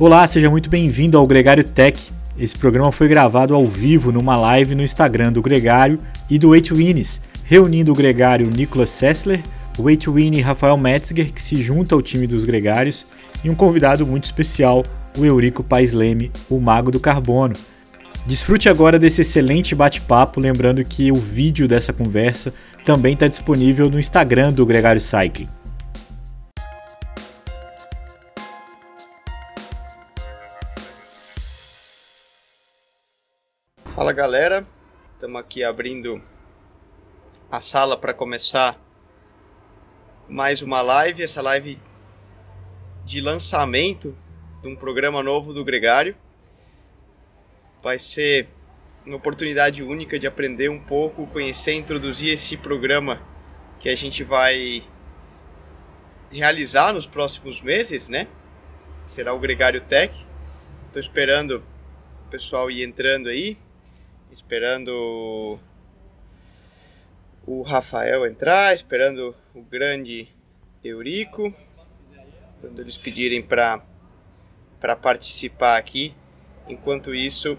Olá, seja muito bem-vindo ao Gregário Tech. Esse programa foi gravado ao vivo numa live no Instagram do Gregário e do Eight Winners, reunindo o gregário Nicolas Sessler, o Eight Winnie Rafael Metzger, que se junta ao time dos gregários, e um convidado muito especial, o Eurico Paes Leme, o mago do carbono. Desfrute agora desse excelente bate-papo, lembrando que o vídeo dessa conversa também está disponível no Instagram do Gregário Cycling. Fala galera, estamos aqui abrindo a sala para começar mais uma live, essa live de lançamento de um programa novo do Gregário. Vai ser uma oportunidade única de aprender um pouco, conhecer, introduzir esse programa que a gente vai realizar nos próximos meses, né? Será o Gregário Tech. Estou esperando o pessoal ir entrando aí esperando o Rafael entrar, esperando o grande Eurico, quando eles pedirem para para participar aqui. Enquanto isso,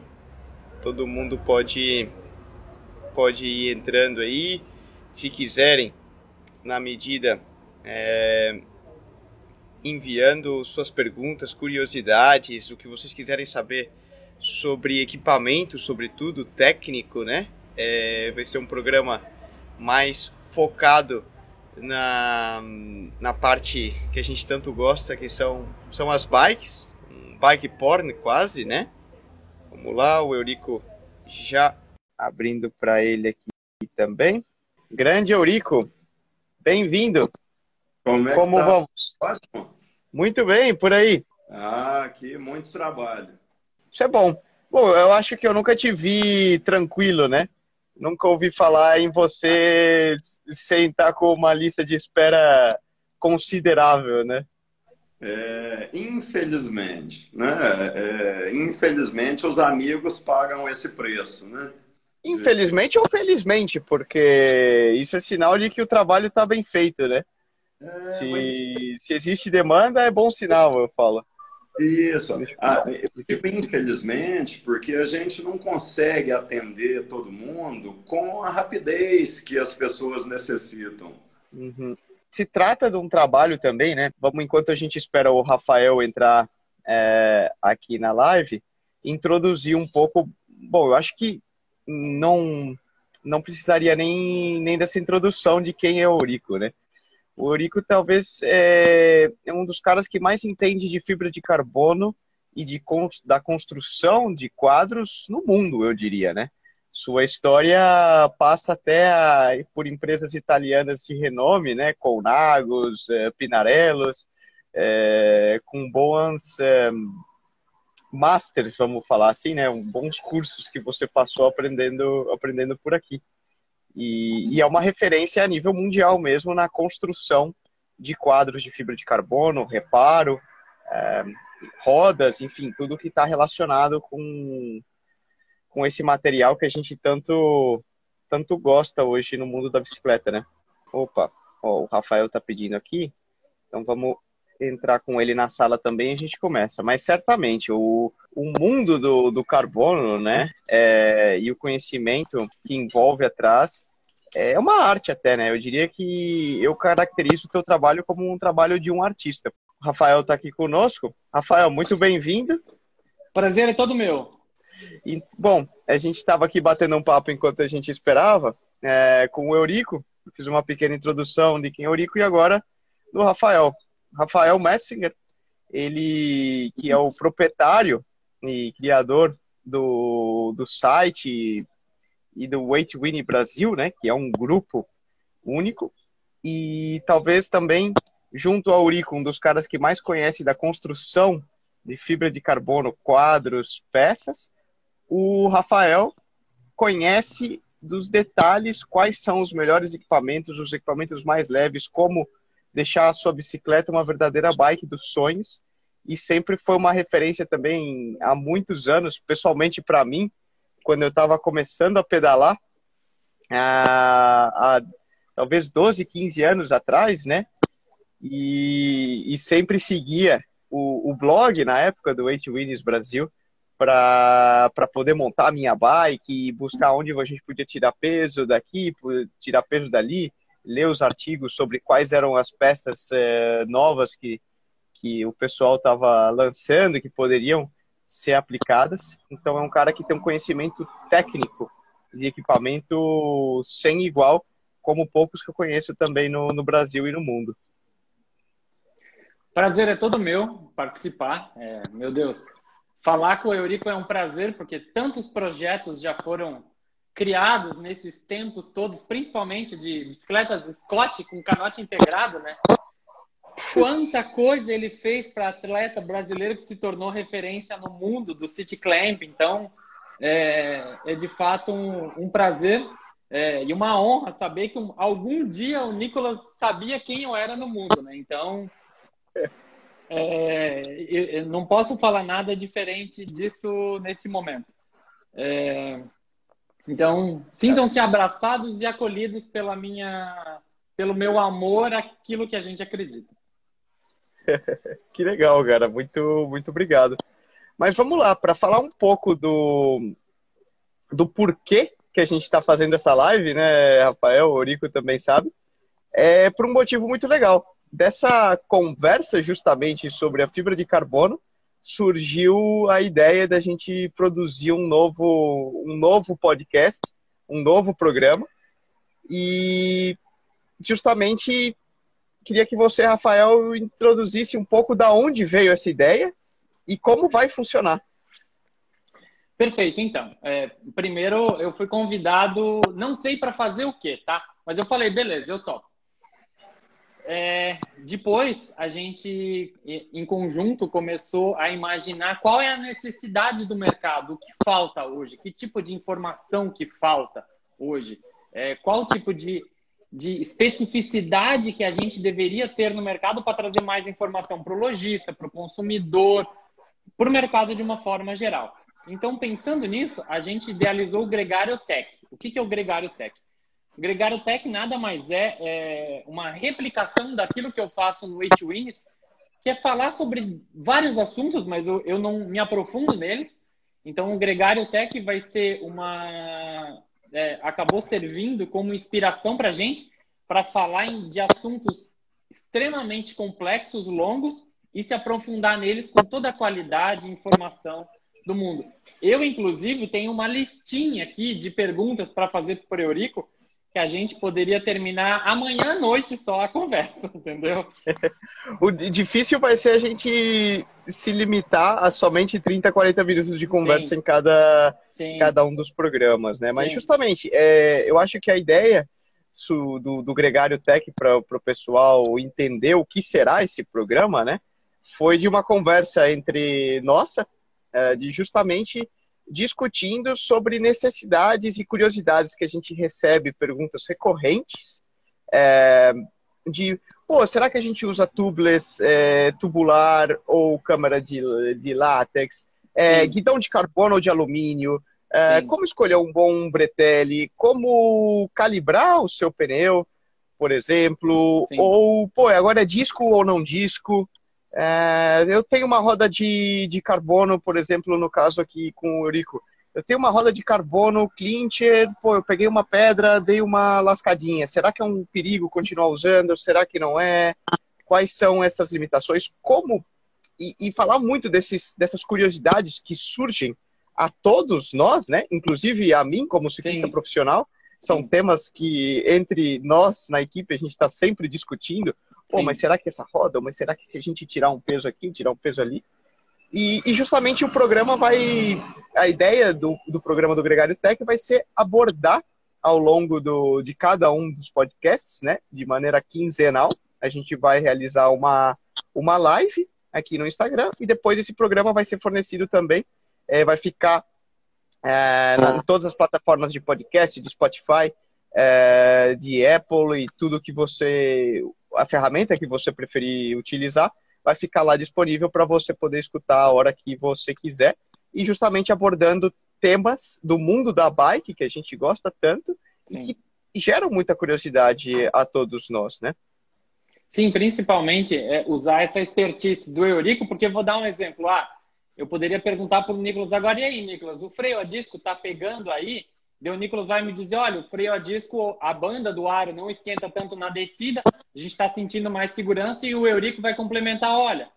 todo mundo pode pode ir entrando aí, se quiserem, na medida é, enviando suas perguntas, curiosidades, o que vocês quiserem saber sobre equipamento, sobretudo técnico, né? É, vai ser um programa mais focado na, na parte que a gente tanto gosta, que são, são as bikes, um bike porn quase, né? Vamos lá, o Eurico já abrindo para ele aqui também. Grande Eurico, bem-vindo. Como, é Como tá? vamos? Muito bem, por aí. Ah, aqui muito trabalho. Isso é bom. Bom, eu acho que eu nunca te vi tranquilo, né? Nunca ouvi falar em você sentar com uma lista de espera considerável, né? É, infelizmente, né? É, infelizmente os amigos pagam esse preço, né? Infelizmente ou felizmente, porque isso é sinal de que o trabalho está bem feito, né? É, se, mas- se existe demanda, é bom sinal, eu falo. Isso. Ah, infelizmente, porque a gente não consegue atender todo mundo com a rapidez que as pessoas necessitam. Uhum. Se trata de um trabalho também, né? Vamos, enquanto a gente espera o Rafael entrar é, aqui na live, introduzir um pouco. Bom, eu acho que não não precisaria nem, nem dessa introdução de quem é o Eurico, né? O Eurico talvez é, é um dos caras que mais entende de fibra de carbono e de da construção de quadros no mundo, eu diria, né? Sua história passa até a- por empresas italianas de renome, né? Colnagos, eh, Pinarellos, eh, com bons eh, masters, vamos falar assim, né? Bons cursos que você passou aprendendo, aprendendo por aqui. E, e é uma referência a nível mundial mesmo na construção de quadros de fibra de carbono, reparo, eh, rodas, enfim, tudo que está relacionado com, com esse material que a gente tanto, tanto gosta hoje no mundo da bicicleta, né? Opa, ó, o Rafael tá pedindo aqui, então vamos entrar com ele na sala também a gente começa. Mas certamente o, o mundo do, do carbono, né, é, e o conhecimento que envolve atrás é uma arte até, né? Eu diria que eu caracterizo o teu trabalho como um trabalho de um artista. O Rafael tá aqui conosco. Rafael, muito bem-vindo. Prazer é todo meu. E, bom, a gente estava aqui batendo um papo enquanto a gente esperava é, com o Eurico. Eu fiz uma pequena introdução de quem é o Eurico e agora do Rafael. Rafael Metzinger, ele que é o proprietário e criador do, do site e do Weight Winnie Brasil, né, que é um grupo único. E talvez também junto ao Eurico, um dos caras que mais conhece da construção de fibra de carbono, quadros, peças, o Rafael conhece dos detalhes quais são os melhores equipamentos, os equipamentos mais leves, como deixar a sua bicicleta uma verdadeira bike dos sonhos. E sempre foi uma referência também há muitos anos, pessoalmente para mim, quando eu estava começando a pedalar, há, há talvez 12, 15 anos atrás, né? E, e sempre seguia o, o blog na época do Eight Winners Brasil para poder montar a minha bike e buscar onde a gente podia tirar peso daqui, tirar peso dali, ler os artigos sobre quais eram as peças é, novas que, que o pessoal estava lançando que poderiam ser aplicadas. Então é um cara que tem um conhecimento técnico de equipamento sem igual, como poucos que eu conheço também no, no Brasil e no mundo. Prazer é todo meu participar. É, meu Deus, falar com o Eurico é um prazer, porque tantos projetos já foram criados nesses tempos todos, principalmente de bicicletas Scott com canote integrado, né? Quanta coisa ele fez para atleta brasileiro que se tornou referência no mundo do City Clamp. Então, é, é de fato um, um prazer é, e uma honra saber que um, algum dia o Nicolas sabia quem eu era no mundo, né? Então, é, eu, eu não posso falar nada diferente disso nesse momento. É, então, sintam-se abraçados e acolhidos pela minha, pelo meu amor àquilo que a gente acredita. que legal, cara. Muito, muito obrigado. Mas vamos lá, para falar um pouco do, do porquê que a gente está fazendo essa live, né, Rafael, o Orico também sabe, é por um motivo muito legal. Dessa conversa justamente sobre a fibra de carbono, surgiu a ideia da gente produzir um novo, um novo podcast, um novo programa. E justamente queria que você, Rafael, introduzisse um pouco da onde veio essa ideia e como vai funcionar. Perfeito, então. É, primeiro, eu fui convidado, não sei para fazer o quê, tá? Mas eu falei, beleza, eu topo. É, depois, a gente, em conjunto, começou a imaginar qual é a necessidade do mercado, o que falta hoje, que tipo de informação que falta hoje, é, qual tipo de, de especificidade que a gente deveria ter no mercado para trazer mais informação para o lojista, para o consumidor, para o mercado de uma forma geral. Então, pensando nisso, a gente idealizou o Gregário Tech. O que, é o Gregário Tech? Gregário Tech nada mais é, é, uma replicação daquilo que eu faço no H-Wins, que é falar sobre vários assuntos, mas eu, eu não me aprofundo neles. Então, o Gregário Tech vai ser uma. É, acabou servindo como inspiração para a gente para falar em, de assuntos extremamente complexos, longos, e se aprofundar neles com toda a qualidade e informação do mundo. Eu, inclusive, tenho uma listinha aqui de perguntas para fazer para o Eurico, que a gente poderia terminar amanhã à noite só a conversa, entendeu? o difícil vai ser a gente se limitar a somente 30, 40 minutos de conversa Sim. em cada, Sim. cada um dos programas, né? Mas Sim. justamente, é, eu acho que a ideia do, do Gregário Tech para o pessoal entender o que será esse programa, né? Foi de uma conversa entre nossa, é, de justamente discutindo sobre necessidades e curiosidades que a gente recebe, perguntas recorrentes é, de, pô, será que a gente usa tubeless é, tubular ou câmara de, de látex, é, guidão de carbono ou de alumínio, é, como escolher um bom bretelle, como calibrar o seu pneu, por exemplo, Sim. ou, pô, agora é disco ou não disco, é, eu tenho uma roda de, de carbono, por exemplo, no caso aqui com o Eurico. Eu tenho uma roda de carbono clincher, pô, eu peguei uma pedra, dei uma lascadinha. Será que é um perigo continuar usando? Será que não é? Quais são essas limitações? Como? E, e falar muito desses, dessas curiosidades que surgem a todos nós, né? Inclusive a mim como ciclista Sim. profissional. São Sim. temas que entre nós na equipe a gente está sempre discutindo Pô, mas será que essa roda? Mas será que se a gente tirar um peso aqui, tirar um peso ali? E, e justamente o programa vai. A ideia do, do programa do Gregário Tech vai ser abordar ao longo do, de cada um dos podcasts, né? De maneira quinzenal. A gente vai realizar uma, uma live aqui no Instagram e depois esse programa vai ser fornecido também. É, vai ficar é, em todas as plataformas de podcast, de Spotify, é, de Apple e tudo que você a ferramenta que você preferir utilizar vai ficar lá disponível para você poder escutar a hora que você quiser e justamente abordando temas do mundo da bike que a gente gosta tanto Sim. e que geram muita curiosidade a todos nós, né? Sim, principalmente é usar essa expertise do Eurico, porque vou dar um exemplo. Ah, eu poderia perguntar para o Nicolas agora, e aí, Nicolas, o freio a disco está pegando aí? O Nicolas vai me dizer, olha, o freio a disco, a banda do aro não esquenta tanto na descida, a gente está sentindo mais segurança e o Eurico vai complementar, olha,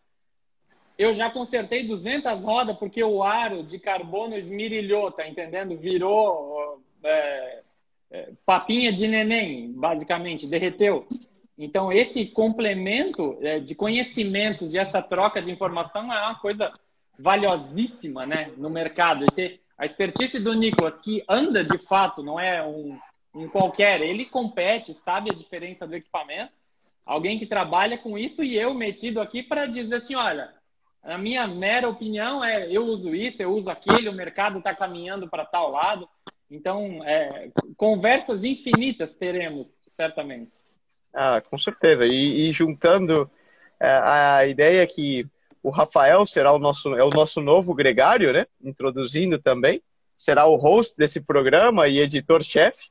eu já consertei 200 rodas porque o aro de carbono esmirilhou, tá entendendo? Virou é, é, papinha de neném, basicamente, derreteu. Então, esse complemento é, de conhecimentos e essa troca de informação é uma coisa valiosíssima né, no mercado. E ter a expertise do Nicolas, que anda de fato, não é um, um qualquer, ele compete, sabe a diferença do equipamento. Alguém que trabalha com isso e eu metido aqui para dizer assim: olha, a minha mera opinião é eu uso isso, eu uso aquele, o mercado está caminhando para tal lado. Então, é, conversas infinitas teremos, certamente. Ah, com certeza. E, e juntando é, a ideia que o Rafael será o nosso, é o nosso novo gregário, né? Introduzindo também. Será o host desse programa e editor-chefe.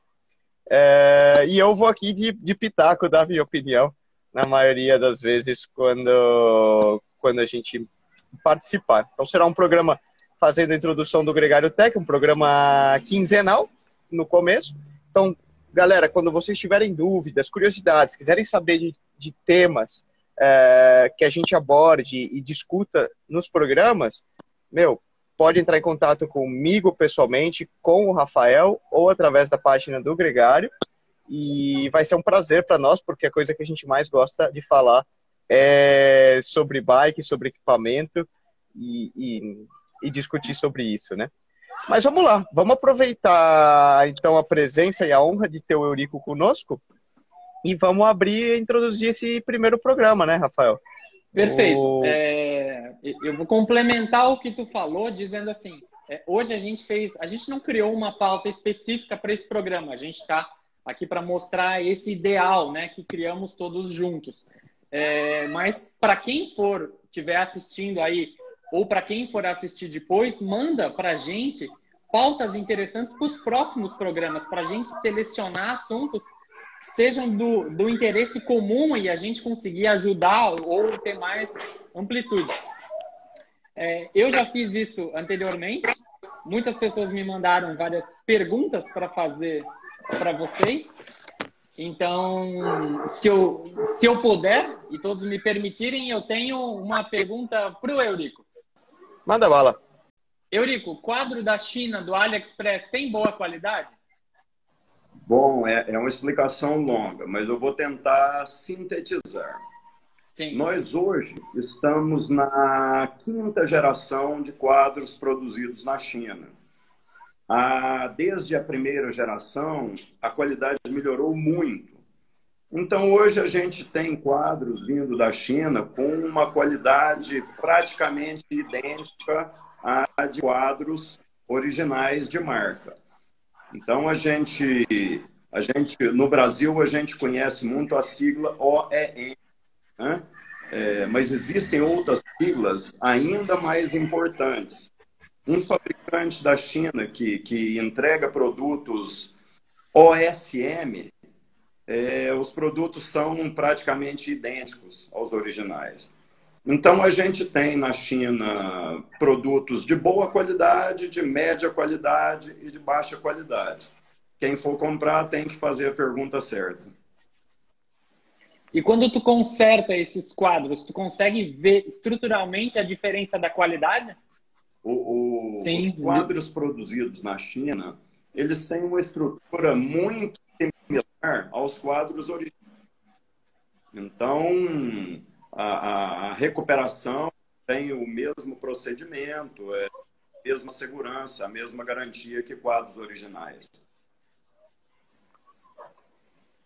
É, e eu vou aqui de, de pitaco dar minha opinião, na maioria das vezes, quando, quando a gente participar. Então será um programa fazendo a introdução do Gregário Tech, um programa quinzenal no começo. Então, galera, quando vocês tiverem dúvidas, curiosidades, quiserem saber de, de temas é, que a gente aborde e discuta nos programas, meu, pode entrar em contato comigo pessoalmente, com o Rafael ou através da página do Gregário. E vai ser um prazer para nós, porque a coisa que a gente mais gosta de falar é, sobre bike, sobre equipamento e, e, e discutir sobre isso, né? Mas vamos lá, vamos aproveitar então a presença e a honra de ter o Eurico conosco e vamos abrir e introduzir esse primeiro programa, né, Rafael? Perfeito. O... É, eu vou complementar o que tu falou, dizendo assim: é, hoje a gente fez, a gente não criou uma pauta específica para esse programa, a gente está aqui para mostrar esse ideal, né, que criamos todos juntos. É, mas para quem for estiver assistindo aí, ou para quem for assistir depois, manda para a gente pautas interessantes para os próximos programas, para a gente selecionar assuntos sejam do, do interesse comum e a gente conseguir ajudar ou ter mais amplitude. É, eu já fiz isso anteriormente. Muitas pessoas me mandaram várias perguntas para fazer para vocês. Então, se eu, se eu puder e todos me permitirem, eu tenho uma pergunta para o Eurico. Manda bala. Eurico, quadro da China do AliExpress tem boa qualidade? Bom, é, é uma explicação longa, mas eu vou tentar sintetizar. Sim. Nós hoje estamos na quinta geração de quadros produzidos na China. A, desde a primeira geração, a qualidade melhorou muito. Então, hoje a gente tem quadros vindo da China com uma qualidade praticamente idêntica à de quadros originais de marca. Então, a gente, a gente no Brasil, a gente conhece muito a sigla OEM, né? É, mas existem outras siglas ainda mais importantes um fabricante da China que, que entrega produtos OSM, é, os produtos são praticamente idênticos aos originais. Então, a gente tem na China produtos de boa qualidade, de média qualidade e de baixa qualidade. Quem for comprar tem que fazer a pergunta certa. E quando tu conserta esses quadros, tu consegue ver estruturalmente a diferença da qualidade? O, o, os quadros produzidos na China, eles têm uma estrutura muito similar aos quadros originais. Então, a, a, recuperação tem o mesmo procedimento, é a mesma segurança, a mesma garantia que quadros originais.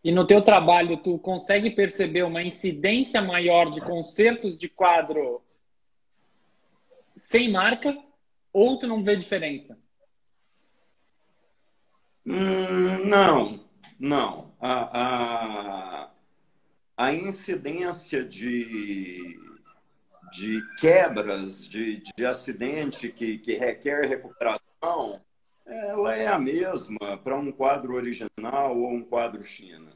E no teu trabalho, tu consegue perceber uma incidência maior de concertos de quadro sem marca ou tu não vê diferença? Hum, não, não. A, a, a incidência de, de quebras, de, de acidente que, que requer recuperação, ela é a mesma para um quadro original ou um quadro China.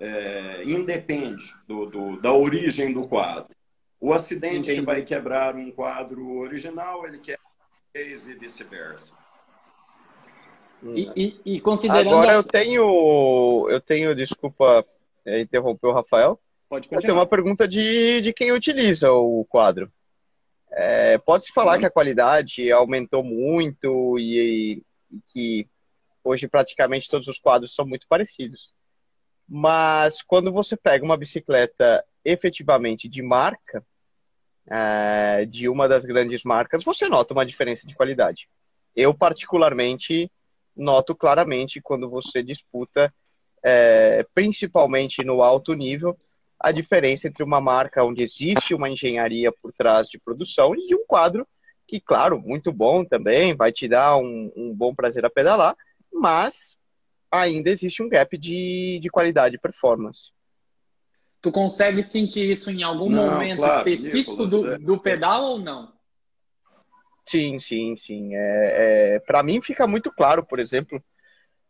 é, independe do, do, da origem do quadro. O acidente Entendi. que vai quebrar um quadro original, ele quer e vice-versa. E, e, e, considerando agora eu tenho eu tenho desculpa é, interromper o Rafael. Pode continuar. tenho uma pergunta de, de quem utiliza o quadro. É, pode se falar que a qualidade aumentou muito e, e, que hoje praticamente todos os quadros são muito parecidos. Mas quando você pega uma bicicleta efetivamente de marca é, de uma das grandes marcas você nota uma diferença de qualidade. Eu particularmente noto claramente quando você disputa, é, principalmente no alto nível, a diferença entre uma marca onde existe uma engenharia por trás de produção e de um quadro que, claro, muito bom também, vai te dar um, um bom prazer a pedalar, mas ainda existe um gap de, de qualidade e performance. Tu consegue sentir isso em algum não, momento claro, específico do, é, do pedal ou não? Sim, sim, sim. É, é para mim fica muito claro, por exemplo,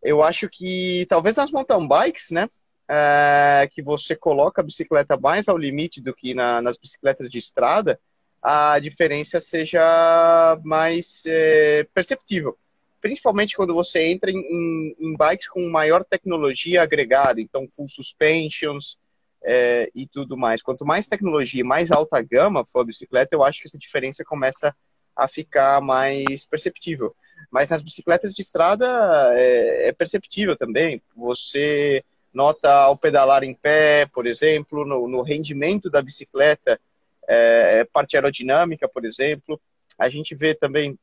eu acho que talvez nas mountain bikes, né, é, que você coloca a bicicleta mais ao limite do que na, nas bicicletas de estrada, a diferença seja mais é, perceptível. Principalmente quando você entra em, em, em, bikes com maior tecnologia agregada, então full suspensions é, e tudo mais. Quanto mais tecnologia, mais alta gama for a bicicleta, eu acho que essa diferença começa a ficar mais perceptível. Mas nas bicicletas de estrada é, é perceptível também. Você nota ao pedalar em pé, por exemplo, no, no rendimento da bicicleta, é, é parte aerodinâmica, por exemplo. A gente vê também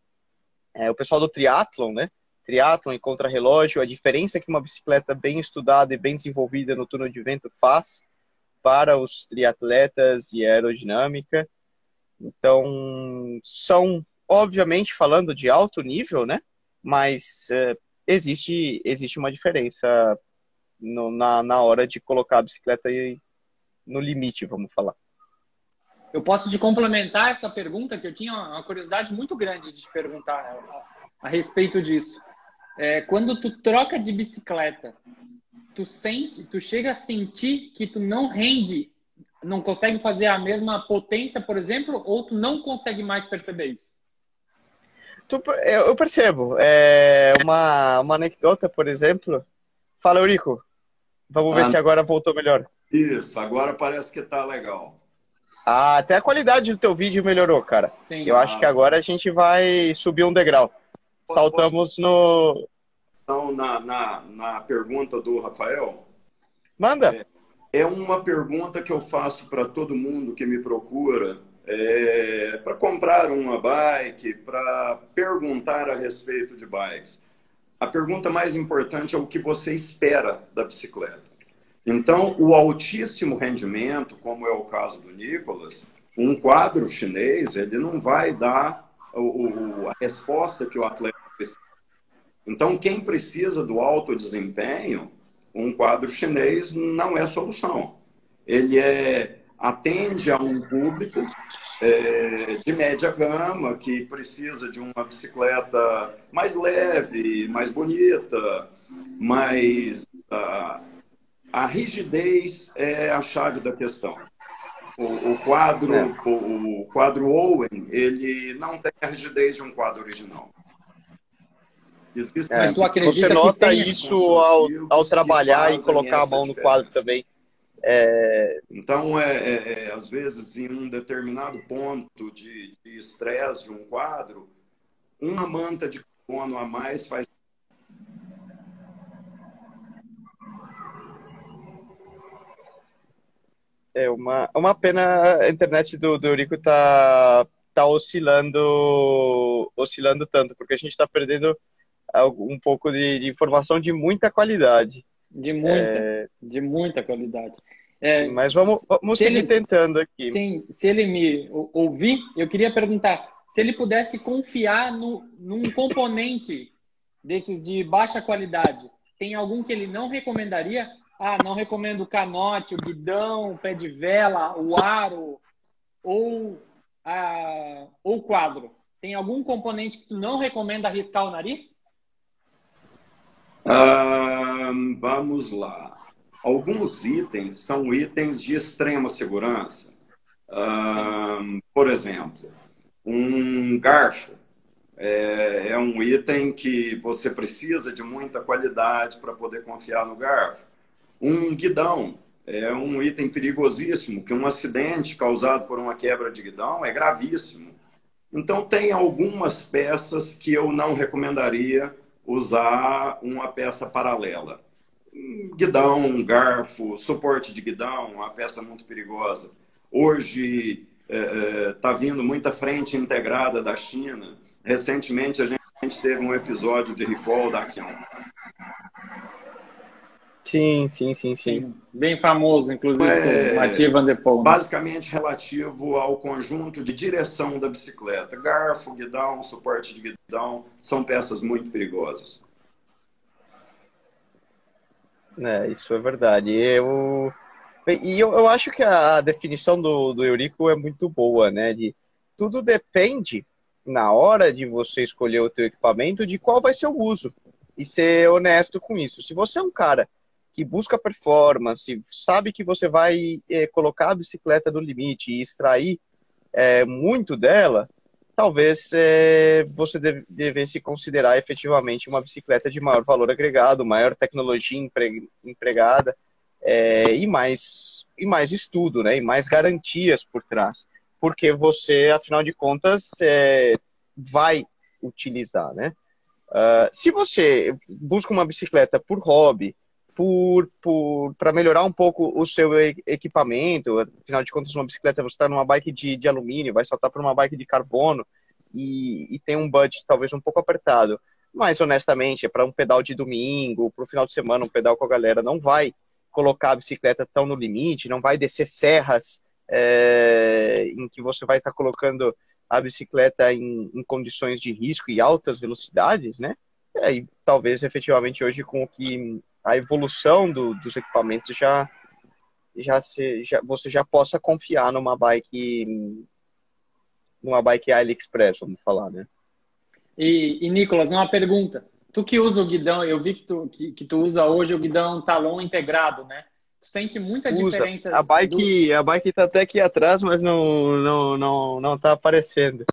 é, o pessoal do triatlon, né? Triatlon e contrarrelógio, a diferença que uma bicicleta bem estudada e bem desenvolvida no túnel de vento faz para os triatletas e aerodinâmica. Então, são, obviamente, falando de alto nível, né? Mas é, existe, existe uma diferença no, na, na hora de colocar a bicicleta no limite, vamos falar. Eu posso te complementar essa pergunta, que eu tinha uma curiosidade muito grande de te perguntar a, a respeito disso. É, quando tu troca de bicicleta, tu sente, tu chega a sentir que tu não rende não consegue fazer a mesma potência, por exemplo, ou tu não consegue mais perceber isso? Tu, eu percebo. É uma, uma anedota, por exemplo. Fala, Eurico. Vamos ver ah, se agora voltou melhor. Isso, agora parece que tá legal. Ah, até a qualidade do teu vídeo melhorou, cara. Sim, eu ah. acho que agora a gente vai subir um degrau. Posso, Saltamos posso... no. Então, na, na, na pergunta do Rafael. Manda. É, é uma pergunta que eu faço para todo mundo que me procura é, para comprar uma bike, para perguntar a respeito de bikes. A pergunta mais importante é o que você espera da bicicleta. Então, o altíssimo rendimento, como é o caso do Nicolas, um quadro chinês, ele não vai dar o, a resposta que o atleta precisa. Então, quem precisa do alto desempenho, um quadro chinês não é solução. Ele é, atende a um público é, de média gama que precisa de uma bicicleta mais leve, mais bonita, mais. Uh, a rigidez é a chave da questão. O, o quadro, é. o, o quadro Owen, ele não tem a rigidez de um quadro original. É, você nota isso ao, ao trabalhar e colocar a mão no quadro também. É... Então, é, é, às vezes, em um determinado ponto de estresse de, de um quadro, uma manta de carbono a mais faz. É uma, uma pena a internet do, do Eurico tá, tá oscilando, oscilando tanto, porque a gente está perdendo um pouco de, de informação de muita qualidade. De muita, é... de muita qualidade. É, sim, mas vamos, vamos seguir ele, tentando aqui. Sim, se ele me ouvir, eu queria perguntar se ele pudesse confiar no, num componente desses de baixa qualidade. Tem algum que ele não recomendaria? Ah, não recomendo o canote, o guidão, o pé de vela, o aro ou, a, ou o quadro. Tem algum componente que tu não recomenda arriscar o nariz? Vamos lá. alguns itens são itens de extrema segurança. Por exemplo, um garfo é, é, um item que você precisa de muita qualidade para poder confiar no garfo. Um guidão é um item perigosíssimo, que um acidente causado por uma quebra de guidão é gravíssimo. Então, tem algumas peças que eu não recomendaria usar uma peça paralela. Guidão, garfo, suporte de guidão, uma peça muito perigosa. Hoje está é, é tá vindo muita frente integrada da China. Recentemente a gente teve um episódio de recall da Kion. Sim, sim, sim, sim. Bem famoso, inclusive, é, Mathieu Van Der Poel. Né? Basicamente relativo ao conjunto de direção da bicicleta. Garfo, guidão, suporte de guidão, são peças muito perigosas. É, isso é verdade. Eu... E eu, eu acho que a definição do, do Eurico é muito boa, né? De, tudo depende, na hora de você escolher o teu equipamento, de qual vai ser o uso. E ser honesto com isso. Se você é um cara que busca performance, sabe que você vai é, colocar a bicicleta no limite e extrair é, muito dela, talvez é, você deve, devesse considerar efetivamente uma bicicleta de maior valor agregado, maior tecnologia empre, empregada e mais e mais estudo, né? E mais garantias por trás, porque você, afinal de contas, vai utilizar, né? Uh, se você busca uma bicicleta por hobby, por, para melhorar um pouco o seu equipamento. Afinal de contas, uma bicicleta você está numa bike de, de alumínio, vai saltar para uma bike de carbono e, e tem um budget talvez um pouco apertado. Mas honestamente, é para um pedal de domingo, para o final de semana, um pedal com a galera, não vai colocar a bicicleta tão no limite, não vai descer serras é, em que você vai estar tá colocando a bicicleta em, em, condições de risco e altas velocidades, né? E aí, talvez efetivamente hoje com o que a evolução do, dos equipamentos já já, se, já você já possa confiar numa bike numa bike AliExpress, vamos falar, né? E, e Nicolas, uma pergunta. Tu que usa o guidão, eu vi que tu, que, que tu usa hoje o guidão talon integrado, né? Tu sente muita usa. diferença? A bike, do... a bike tá até aqui atrás, mas não, não, não, não tá aparecendo.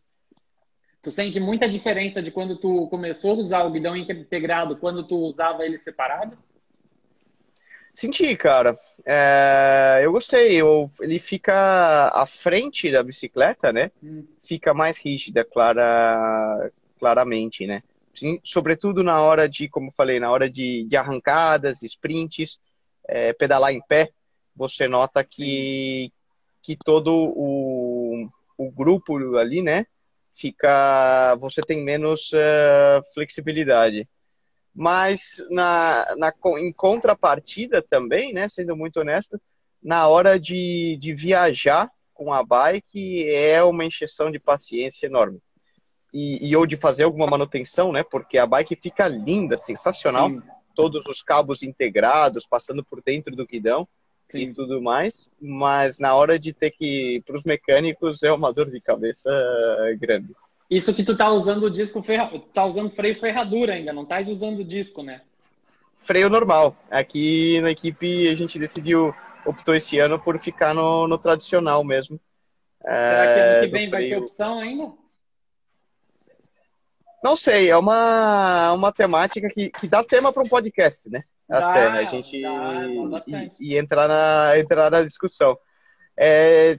Tu sente muita diferença de quando tu começou a usar o guidão integrado, quando tu usava ele separado? Senti, cara. É, eu gostei. Eu, ele fica à frente da bicicleta, né? Hum. Fica mais rígida, clara, claramente, né? Sim, sobretudo na hora de, como falei, na hora de, de arrancadas, sprints, é, pedalar em pé, você nota que, que todo o, o grupo ali, né? Fica. Você tem menos uh, flexibilidade. Mas na, na, em contrapartida também, né, sendo muito honesto, na hora de, de viajar com a bike é uma encheção de paciência enorme. E, e ou de fazer alguma manutenção, né? Porque a bike fica linda, sensacional. Sim. Todos os cabos integrados, passando por dentro do guidão Sim. e tudo mais. Mas na hora de ter que ir para os mecânicos é uma dor de cabeça grande. Isso que tu tá usando o disco, ferra... tá usando freio ferradura ainda, não tá usando o disco, né? Freio normal. Aqui na equipe a gente decidiu, optou esse ano por ficar no, no tradicional mesmo. Será que ano que é, vem vai ter opção ainda? Não sei, é uma, uma temática que, que dá tema para um podcast, né? Dá, Até a gente dá, e, e, entrar, na, entrar na discussão. É,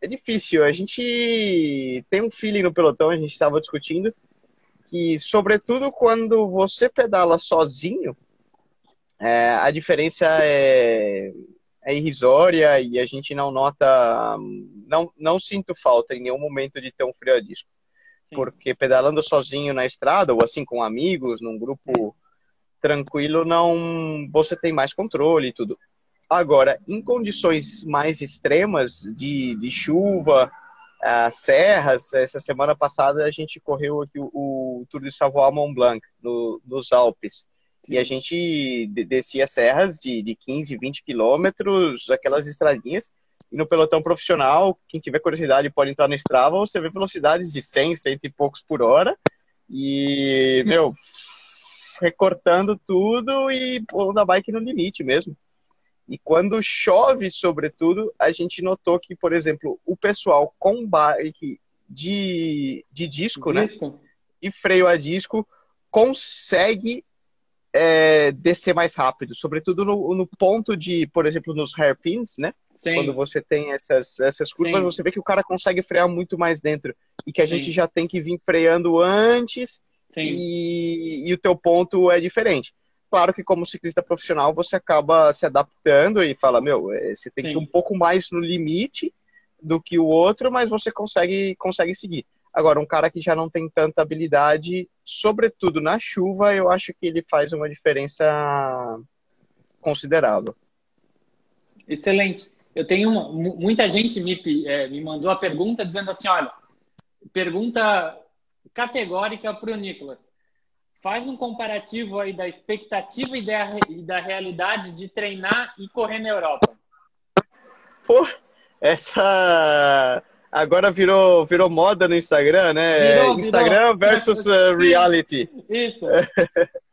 é difícil. A gente tem um feeling no pelotão, a gente estava discutindo, que, sobretudo quando você pedala sozinho, é, a diferença é, é, irrisória e a gente não nota, não, não sinto falta em nenhum momento de ter um freio a disco. Sim. Porque pedalando sozinho na estrada, ou assim com amigos, num grupo tranquilo, não você tem mais controle e tudo. Agora, em condições mais extremas de, de chuva, uh, serras, essa semana passada a gente correu aqui o, o Tour de Savoie Mont Blanc, no, nos Alpes. Sim. E a gente descia serras de, de 15, 20 quilômetros, aquelas estradinhas. E no pelotão profissional, quem tiver curiosidade pode entrar no Strava, você vê velocidades de 100, 100 e poucos por hora. E, meu, recortando tudo e pondo a bike no limite mesmo. E quando chove, sobretudo, a gente notou que, por exemplo, o pessoal com bike de, de disco, né? disco, né? E freio a disco consegue é, descer mais rápido, sobretudo no, no, ponto de, por exemplo, nos hairpins, né? Sim. Quando você tem essas, essas curvas, Sim. você vê que o cara consegue frear muito mais dentro. E que a gente Sim. já tem que vir freando antes e, e, o teu ponto é diferente. Claro que como ciclista profissional você acaba se adaptando e fala, meu, é, você tem que ir um pouco mais no limite do que o outro, mas você consegue, consegue seguir. Agora, um cara que já não tem tanta habilidade, sobretudo na chuva, eu acho que ele faz uma diferença considerável. Excelente. Eu tenho uma, muita gente me, é, me mandou a pergunta dizendo assim, olha, pergunta categórica para o Nicolas. Faz um comparativo aí da expectativa e da, e da realidade de treinar e correr na Europa. Pô, essa agora virou, virou moda no Instagram, né? Virou, Instagram virou. versus uh, reality. Isso.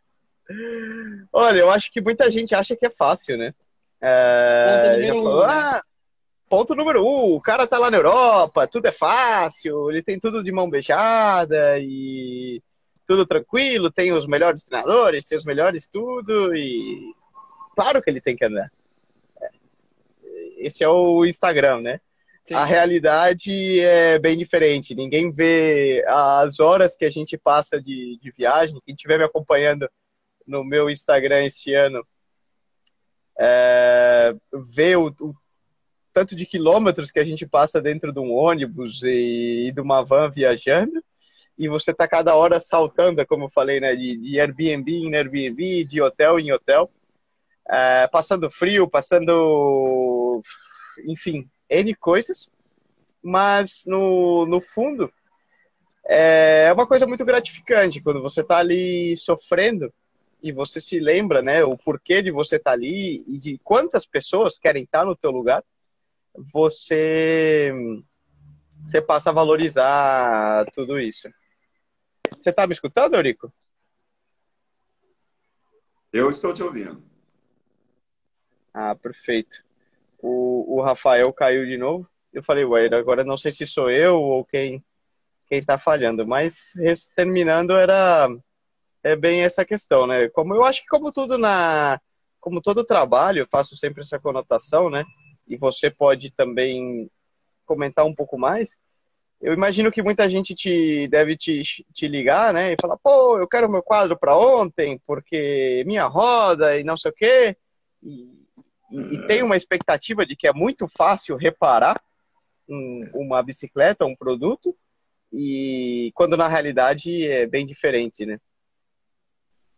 Olha, eu acho que muita gente acha que é fácil, né? É, ponto, número falou, um, né? ah, ponto número um, o cara tá lá na Europa, tudo é fácil, ele tem tudo de mão beijada e tudo tranquilo, tem os melhores treinadores, tem os melhores tudo e claro que ele tem que andar. É, esse é o Instagram, né? Sim. A realidade é bem diferente. Ninguém vê as horas que a gente passa de, de viagem. Quem estiver me acompanhando no meu Instagram esse ano é, vê o, o, tanto de quilômetros que a gente passa dentro de um ônibus e, e de uma van viajando. E você está cada hora saltando, como eu falei, né, de, de Airbnb em Airbnb, de hotel em hotel, é, passando frio, passando, enfim, N coisas, mas no, no fundo é uma coisa muito gratificante quando você está ali sofrendo e você se lembra, né, o porquê de você estar tá ali e de quantas pessoas querem estar tá no teu lugar, você você passa a valorizar tudo isso. Você está me escutando, Eurico? Eu estou te ouvindo. Ah, perfeito o, o Rafael caiu de novo. Eu falei, ué, agora não sei se sou eu ou quem quem tá falhando, mas terminando era é bem essa questão, né? Como eu acho que como tudo na como todo trabalho, eu faço sempre essa conotação, né? E você pode também comentar um pouco mais. Eu imagino que muita gente te deve te, te ligar, né? E falar, pô, eu quero meu quadro para ontem, porque minha roda e não sei o quê. E, e, e tem uma expectativa de que é muito fácil reparar um, uma bicicleta, um produto, e quando na realidade é bem diferente, né?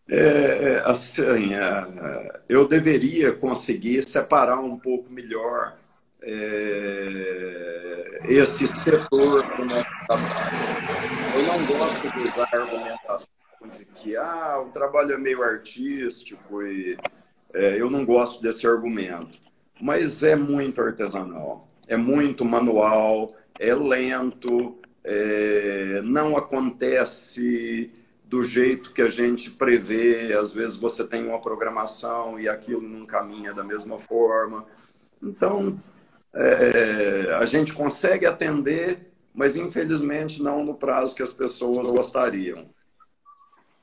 É, é assim, é, eu deveria conseguir separar um pouco melhor é, esse setor do nosso trabalho. Eu não gosto de usar a argumentação de que ah, o trabalho é meio artístico e é, eu não gosto desse argumento, mas é muito artesanal, é muito manual, é lento, é, não acontece do jeito que a gente prevê. Às vezes você tem uma programação e aquilo não caminha da mesma forma. Então, é, a gente consegue atender, mas infelizmente não no prazo que as pessoas gostariam.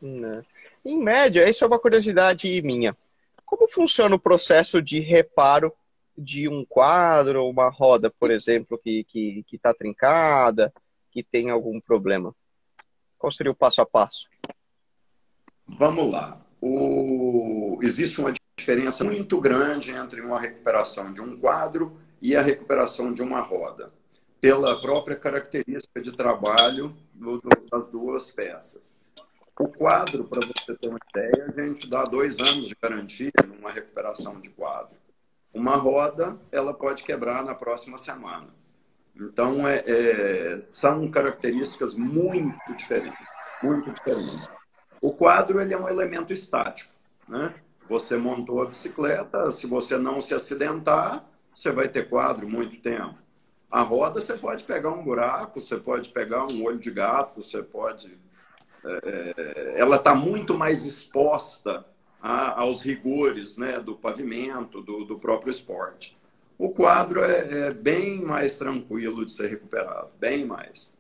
Né. Em média, isso é uma curiosidade minha. Como funciona o processo de reparo de um quadro, uma roda, por exemplo, que está tá trincada, que tem algum problema? Qual seria o passo a passo? Vamos lá. O... Existe uma diferença muito grande entre uma recuperação de um quadro e a recuperação de uma roda, pela própria característica de trabalho das duas peças. O quadro, para você ter uma ideia, a gente dá dois anos de garantia numa recuperação de quadro. Uma roda, ela pode quebrar na próxima semana. Então, é, é, são características muito diferentes, muito diferentes. O quadro ele é um elemento estático, né? Você montou a bicicleta, se você não se acidentar, você vai ter quadro muito tempo. A roda você pode pegar um buraco, você pode pegar um olho de gato, você pode é, ela está muito mais exposta a, aos rigores né, do pavimento, do, do próprio esporte. O quadro é, é, bem mais tranquilo de ser recuperado, bem mais.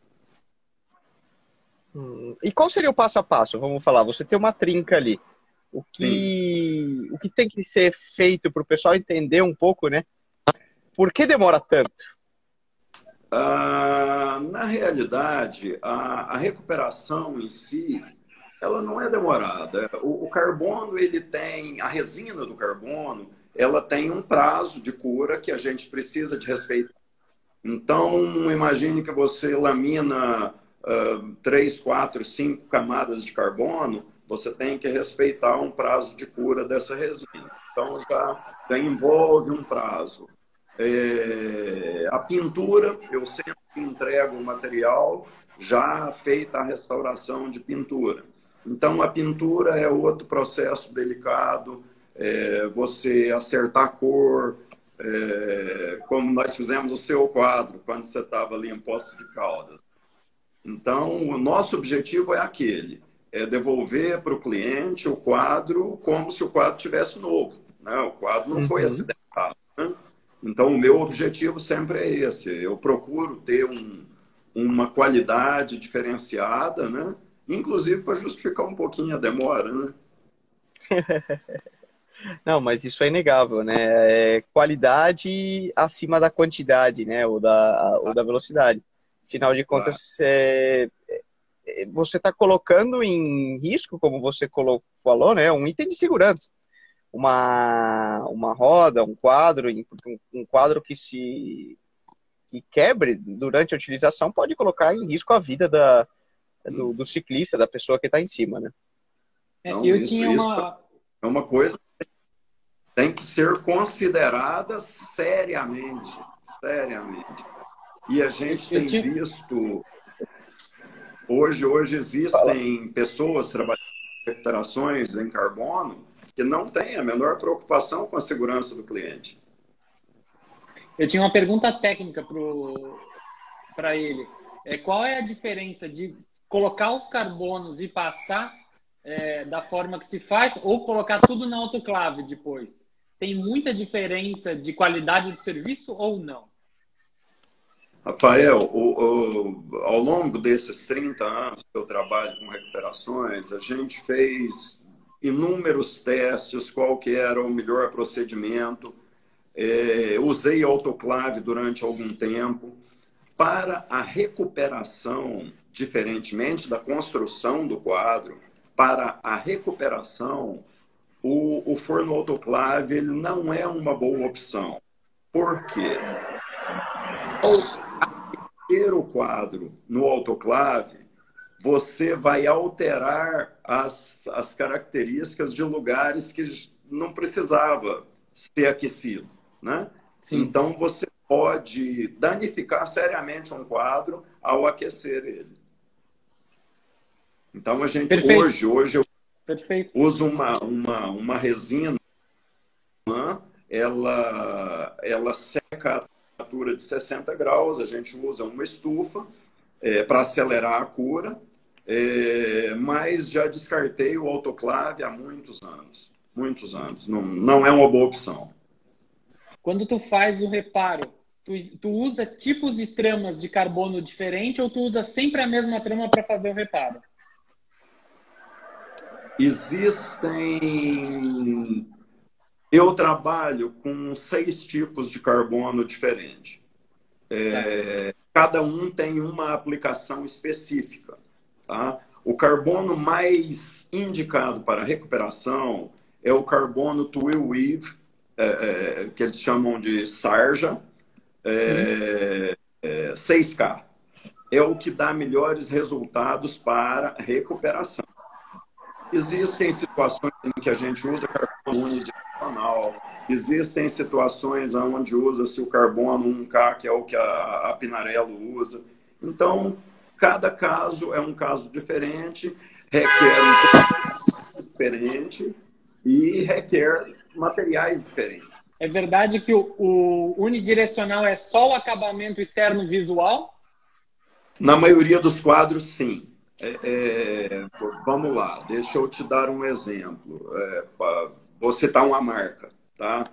Hum, e qual seria o passo a passo? Vamos falar, você tem uma trinca ali. O que, o que tem que ser feito para o pessoal entender um pouco, né? Por que demora tanto? Ah, na realidade, a, a, recuperação em si, ela não é demorada. O, o, carbono, ele tem, a resina do carbono, ela tem um prazo de cura que a gente precisa de respeitar. Então, imagine que você lamina uh, três, quatro, cinco camadas de carbono, você tem que respeitar um prazo de cura dessa resina. Então, já, já envolve um prazo. É, a pintura, eu sempre entrego o material já feita a restauração de pintura. Então, a pintura é outro processo delicado, é, você acertar a cor, é, como nós fizemos o seu quadro, quando você estava ali em Poço de Caldas. Então, o nosso objetivo é aquele, é devolver para o cliente o quadro como se o quadro tivesse novo. Né? O quadro não uhum. foi acidentado. Né? Então, o meu objetivo sempre é esse. Eu procuro ter um, uma qualidade diferenciada, né? Inclusive para justificar um pouquinho a demora, né? Não, mas isso é inegável, né? É qualidade acima da quantidade, né? Ou da, ou da velocidade. Afinal de contas, é, é, você está colocando em risco, como você falou, né? Um item de segurança uma, uma roda, um quadro, um quadro que se que quebre durante a utilização pode colocar em risco a vida da, do, do ciclista, da pessoa que está em cima, né? É, eu isso, tinha uma... é uma coisa que tem que ser considerada seriamente, seriamente. E a gente tem tinha... visto hoje, hoje existem Fala. pessoas trabalhando em recuperações em carbono que não tem a menor preocupação com a segurança do cliente. Eu tinha uma pergunta técnica para ele. É, qual é a diferença de colocar os carbonos e passar é, da forma que se faz ou colocar tudo na autoclave depois? Tem muita diferença de qualidade do serviço ou não? Rafael, o, o, ao longo desses 30 anos que eu trabalho com recuperações, a gente fez inúmeros testes, qual que era o melhor procedimento. É, usei autoclave durante algum tempo. Para a recuperação, diferentemente da construção do quadro, para a recuperação, o, o forno autoclave ele não é uma boa opção. Por quê? Ao ter o quadro no autoclave, você vai alterar as, as características de lugares que não precisava ser aquecido, né? Sim. Então você pode danificar seriamente um quadro ao aquecer ele. Então a gente Perfeito. hoje, hoje eu Perfeito. uso uma, uma, uma resina, né? ela, ela seca a temperatura de 60 graus, a gente usa uma estufa é, para acelerar a cura é, mas já descartei o autoclave há muitos anos. Muitos anos. Não, não é uma boa opção. Quando tu faz o reparo, tu, tu usa tipos e tramas de carbono diferente ou tu usa sempre a mesma trama para fazer o reparo? Existem. Eu trabalho com seis tipos de carbono diferente. É, tá. Cada um tem uma aplicação específica. Tá? O carbono mais indicado para recuperação é o carbono twill weave, é, é, que eles chamam de sarja, é, 6K. É o que dá melhores resultados para recuperação. Existem situações em que a gente usa carbono unidimensional, existem situações onde usa-se o carbono 1K, que é o que a, a Pinarello usa. Então, Cada caso é um caso diferente, requer um diferente e requer materiais diferentes. É verdade que o, o unidirecional é só o acabamento externo visual? Na maioria dos quadros, sim. É, é, vamos lá, deixa eu te dar um exemplo. É, vou citar uma marca, tá?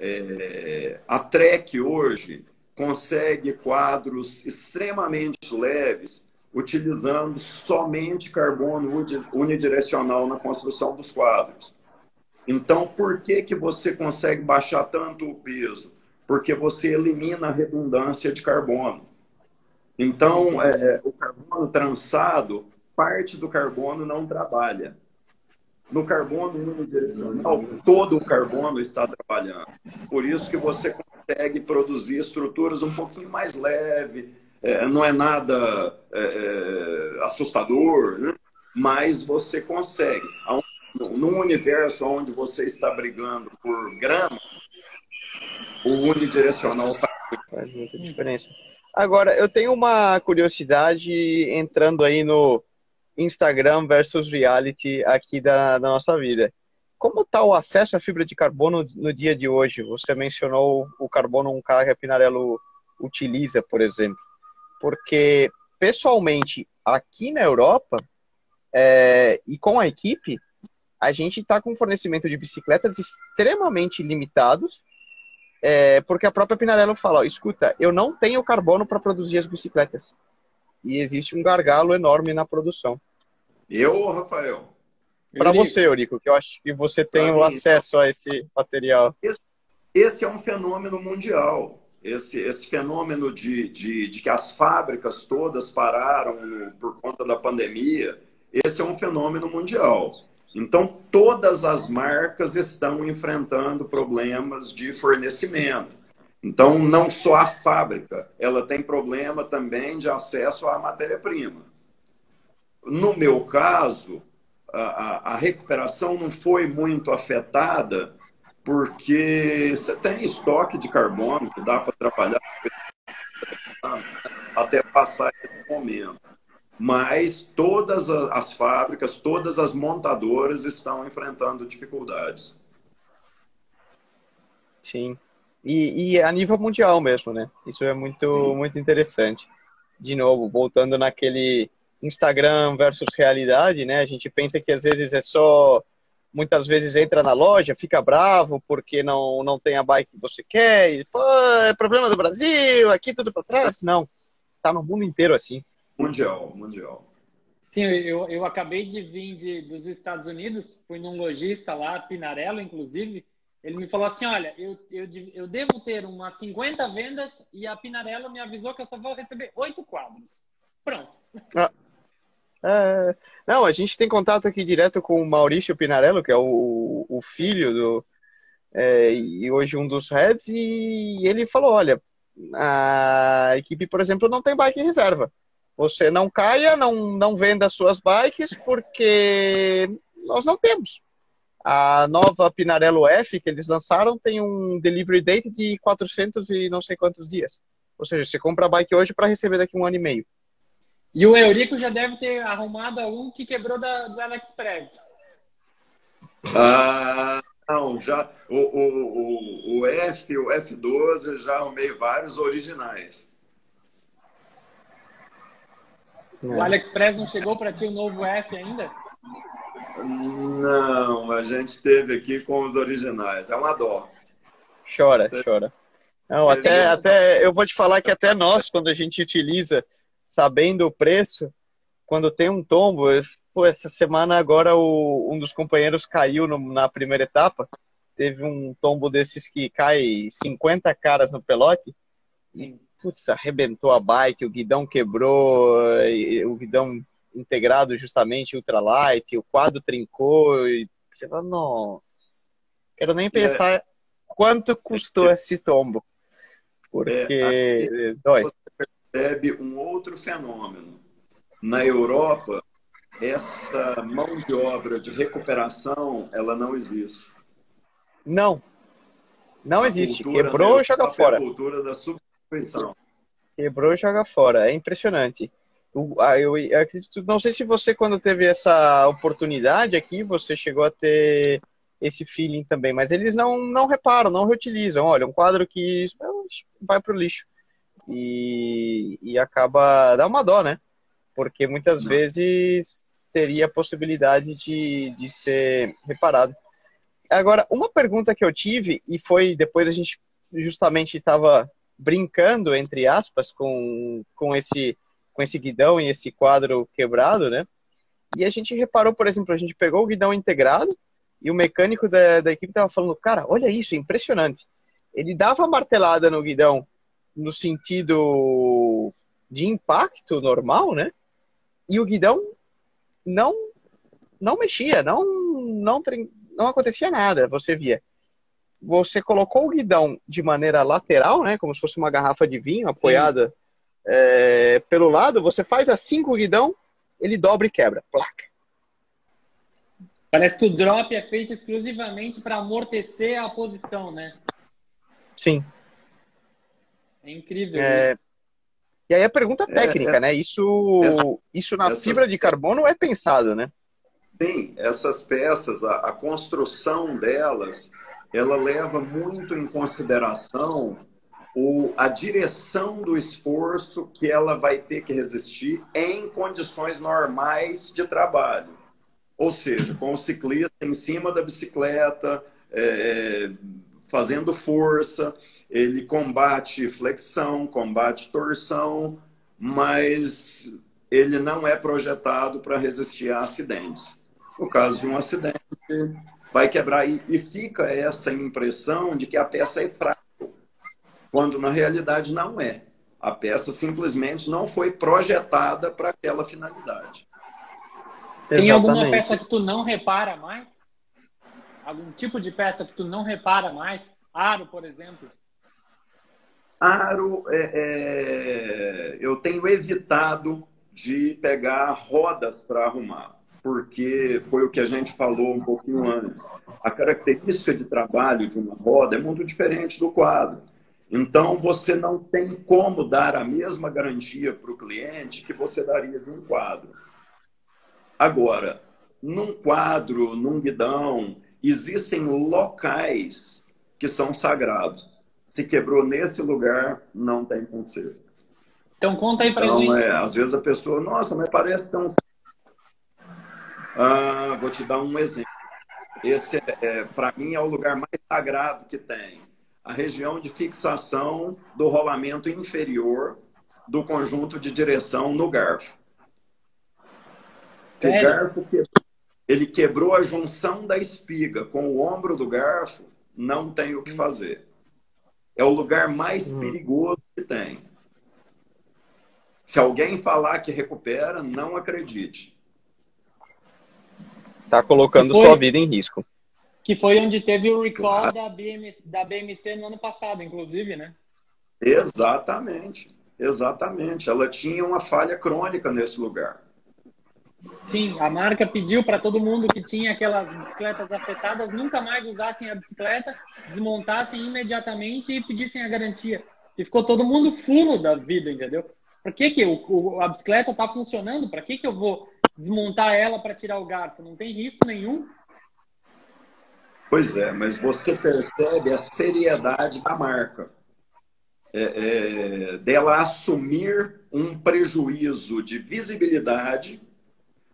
É, a Trek hoje consegue quadros extremamente leves utilizando somente carbono unidirecional na construção dos quadros. Então, por que, que você consegue baixar tanto o peso? Porque você elimina a redundância de carbono. Então, é, o carbono trançado, parte do carbono não trabalha. No carbono unidirecional, todo o carbono está trabalhando. Por isso que você consegue produzir estruturas um pouquinho mais leves, é, não é nada é, é, assustador, né? mas você consegue. Num universo onde você está brigando por grama, o unidirecional faz muita diferença. Agora, eu tenho uma curiosidade entrando aí no Instagram versus reality aqui da, da nossa vida. Como está o acesso à fibra de carbono no dia de hoje? Você mencionou o carbono um carro a Pinarello utiliza, por exemplo porque pessoalmente aqui na Europa é, e com a equipe a gente está com fornecimento de bicicletas extremamente limitados é, porque a própria Pinarello fala, ó, escuta, eu não tenho carbono para produzir as bicicletas e existe um gargalo enorme na produção. Eu, Rafael? Para você, Eurico, que eu acho que você tem o acesso a esse material. Esse, esse é um fenômeno mundial esse, esse fenômeno de, de, de, que as fábricas todas pararam no, por conta da pandemia, esse é um fenômeno mundial. Então, todas as marcas estão enfrentando problemas de fornecimento. Então, não só a fábrica, ela tem problema também de acesso à matéria-prima. No meu caso, a, a recuperação não foi muito afetada porque você tem estoque de carbono que dá para trabalhar até passar esse momento. Mas todas as fábricas, todas as montadoras estão enfrentando dificuldades. Sim. E, e a nível mundial mesmo, né? Isso é muito, muito interessante. De novo, voltando naquele Instagram versus realidade, né? A gente pensa que às vezes é só muitas vezes entra na loja, fica bravo porque não, não tem a bike que você quer, e, pô, é problema do Brasil, aqui tudo para trás. Não, tá no mundo inteiro assim. Mundial, mundial. Sim, eu, eu acabei de vir de, dos Estados Unidos, fui num lojista lá, Pinarello, inclusive, ele me falou assim, olha, eu, eu, eu devo ter umas 50 vendas e a Pinarello me avisou que eu só vou receber oito quadros. Pronto. Ah. É, não, a gente tem contato aqui direto com o Maurício Pinarello, que é o, o filho do. É, e hoje um dos heads, e ele falou: olha, a equipe, por exemplo, não tem bike reserva. Você não caia, não, não venda suas bikes, porque nós não temos. A nova Pinarello F que eles lançaram tem um delivery date de 400 e não sei quantos dias. Ou seja, você compra a bike hoje para receber daqui um ano e meio. E o Eurico já deve ter arrumado algum que quebrou da, do AliExpress. Ah, não, já o, o, o, o F, o F12, já arrumei vários originais. O AliExpress não chegou para ti o novo F ainda? Não, a gente teve aqui com os originais. É uma dó. Chora, chora. Não, até, até eu vou te falar que até nós, quando a gente utiliza sabendo o preço, quando tem um tombo, pô, essa semana agora o, um dos companheiros caiu no, na primeira etapa, teve um tombo desses que cai 50 caras no pelote e putz, arrebentou a bike, o guidão quebrou, o guidão integrado justamente ultralight, o quadro trincou e você fala, nossa, quero nem pensar é, quanto custou é, esse tombo. Porque é, dói percebe um outro fenômeno. Na Europa, essa mão de obra de recuperação, ela não existe. Não. Não a existe. Quebrou e joga fora. A cultura da substituição. Quebrou e joga fora. É impressionante. Eu, eu, eu acredito, não sei se você, quando teve essa oportunidade aqui, você chegou a ter esse feeling também, mas eles não, não reparam, não reutilizam. Olha, um quadro que vai para o lixo e, e acaba dá uma dó, né? porque muitas vezes teria a possibilidade de, de ser reparado. Agora, uma pergunta que eu tive, e foi depois a gente justamente estava brincando, entre aspas, com, com, esse, com esse guidão e esse quadro quebrado, né? E a gente reparou, por exemplo, a gente pegou o guidão integrado e o mecânico da, da equipe estava falando, cara, olha isso, é impressionante. Ele dava martelada no guidão no sentido de impacto normal, né? E o guidão não não mexia, não não não acontecia nada. Você via, você colocou o guidão de maneira lateral, né? Como se fosse uma garrafa de vinho apoiada é, pelo lado. Você faz assim com o guidão, ele dobra e quebra. Placa. Parece que o drop é feito exclusivamente para amortecer a posição, né? Sim. É incrível. É... E aí a pergunta é, técnica, é, né? Isso, essa, isso na essas... fibra de carbono é pensado, né? Sim, essas peças, a, a construção delas, ela leva muito em consideração o, a direção do esforço que ela vai ter que resistir em condições normais de trabalho. Ou seja, com o ciclista em cima da bicicleta, é, fazendo força, ele combate flexão, combate torção, mas ele não é projetado para resistir a acidentes. No caso de um acidente, vai quebrar e, fica essa impressão de que a peça é fraca, quando na realidade não é. A peça simplesmente não foi projetada para aquela finalidade. Tem alguma peça que tu não repara mais? Algum tipo de peça que tu não repara mais? Aro, por exemplo. Aro, é, é, eu tenho evitado de pegar rodas para arrumar, porque foi o que a gente falou um pouquinho antes. A característica de trabalho de uma roda é muito diferente do quadro. Então, você não tem como dar a mesma garantia para o cliente que você daria de um quadro. Agora, num quadro, num guidão, existem locais que são sagrados. Se quebrou nesse lugar, não tem conserto. Então conta aí pra então, gente. É, às vezes a pessoa, nossa, mas parece tão. Ah, vou te dar um exemplo. Esse, é, é para mim, é o lugar mais sagrado que tem. A região de fixação do rolamento inferior do conjunto de direção no garfo. Sério? O garfo quebrou ele quebrou a junção da espiga com o ombro do garfo, não tem o que fazer. É o lugar mais hum. perigoso que tem. Se alguém falar que recupera, não acredite. Está colocando foi, sua vida em risco. Que foi onde teve o recall claro. da, BMC, da BMC no ano passado, inclusive, né? Exatamente. Exatamente. Ela tinha uma falha crônica nesse lugar. Sim, a marca pediu para todo mundo que tinha aquelas bicicletas afetadas nunca mais usassem a bicicleta, desmontassem imediatamente e pedissem a garantia. E ficou todo mundo fulo da vida, entendeu? Por que, que o, a bicicleta está funcionando? Para que, que eu vou desmontar ela para tirar o garfo? Não tem risco nenhum. Pois é, mas você percebe a seriedade da marca. É, é, dela assumir um prejuízo de visibilidade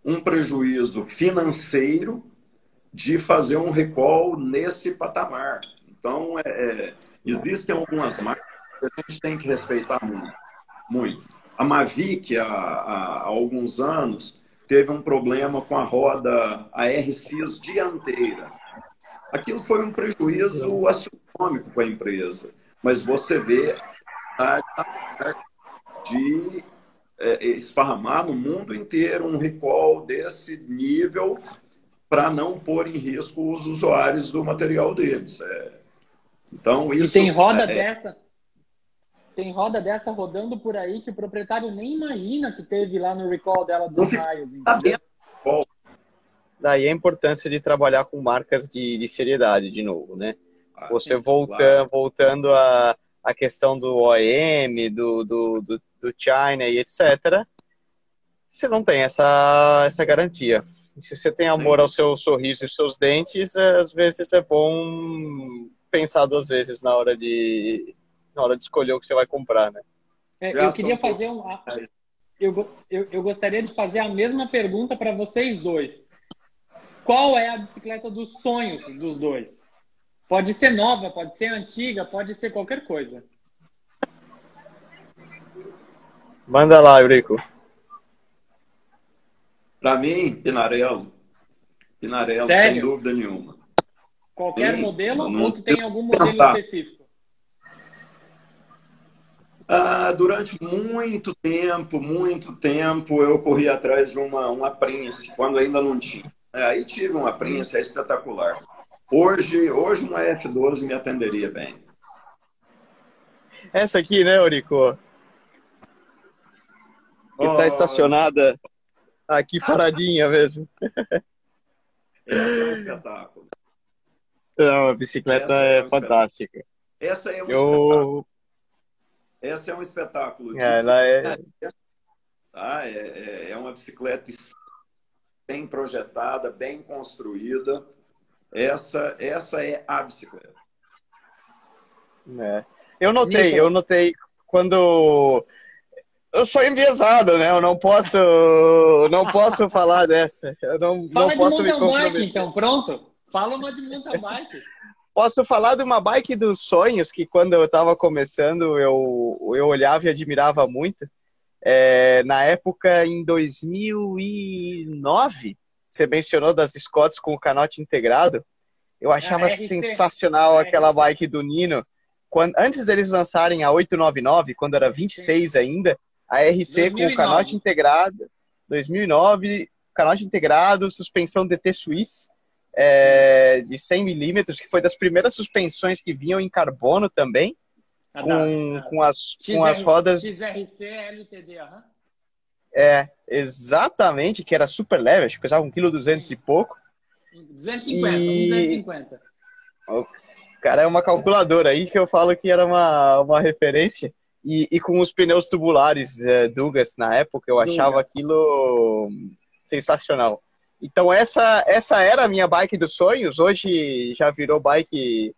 um prejuízo financeiro de fazer um recall nesse patamar. Então, é, é, existem algumas marcas que a gente tem que respeitar muito. muito. A Mavic, há, há, alguns anos, teve um problema com a roda ARCIS dianteira. Aquilo foi um prejuízo astronômico para a empresa. Mas você vê a de é, esparramar no mundo inteiro um recall desse nível para não pôr em risco os usuários do material deles. É, então isso. E tem roda é, é, dessa? Tem roda dessa rodando por aí que o proprietário nem imagina que teve lá no recall dela dos raios. Daí a importância de trabalhar com marcas de, de seriedade de novo, né? Ah, Você volta, claro. voltando a a questão do OEM, do, do, do, do China e etc., você não tem essa, essa garantia. Se você tem amor ao seu sorriso e seus dentes, é, às vezes é bom pensar duas vezes na hora de, na hora de escolher o que você vai comprar, né? É, eu queria fazer um... eu, eu, eu gostaria de fazer a mesma pergunta para vocês dois. Qual é a bicicleta dos sonhos dos dois? Pode ser nova, pode ser antiga, pode ser qualquer coisa. Manda lá, Eurico. Para mim, Pinarello. Pinarello, Sério? sem dúvida nenhuma. Qualquer Sim, modelo não, ou tu tem algum modelo pensar. específico? Ah, durante muito tempo, muito tempo, eu corri atrás de uma, uma Prince, quando ainda não tinha. É, aí tive uma Prince, é espetacular. Hoje, hoje uma F12 me atenderia bem. Essa aqui, né, Eurico? Que está estacionada aqui paradinha mesmo. Essa é um espetáculo. Não, a bicicleta Essa é, é um fantástica. Essa é um Eu... espetáculo. Essa é um espetáculo. É, ela é... Ah, é, é, é uma bicicleta bem projetada, bem construída. Essa, essa é a bicicleta. É. Eu notei, eu notei quando eu sou enviesado, né? Eu não posso, não posso falar dessa. Eu não, Fala não posso de mountain bike, então, pronto. Fala uma de mountain bike. Posso falar de uma bike dos sonhos que quando eu estava começando eu, eu olhava e admirava muito. É, na época, em 2009, você mencionou das Scotts com o canote integrado. Eu achava ah, sensacional aquela bike do Nino. Quando, antes deles lançarem a 899, quando era 26 Sim. ainda, a RC 2009. com o canote integrado, 2009, canote integrado, suspensão DT Swiss é, de 100 milímetros, que foi das primeiras suspensões que vinham em carbono também, ah, com, ah, com, as, XR, com as rodas... XRC LTD, aham. É, exatamente, que era super leve, acho que pesava 1,2 kg e pouco. 250, e... 250. O cara é uma calculadora aí que eu falo que era uma, uma referência. E, e com os pneus tubulares é, Dugas na época, eu achava aquilo sensacional. Então essa essa era a minha bike dos sonhos. Hoje já virou bike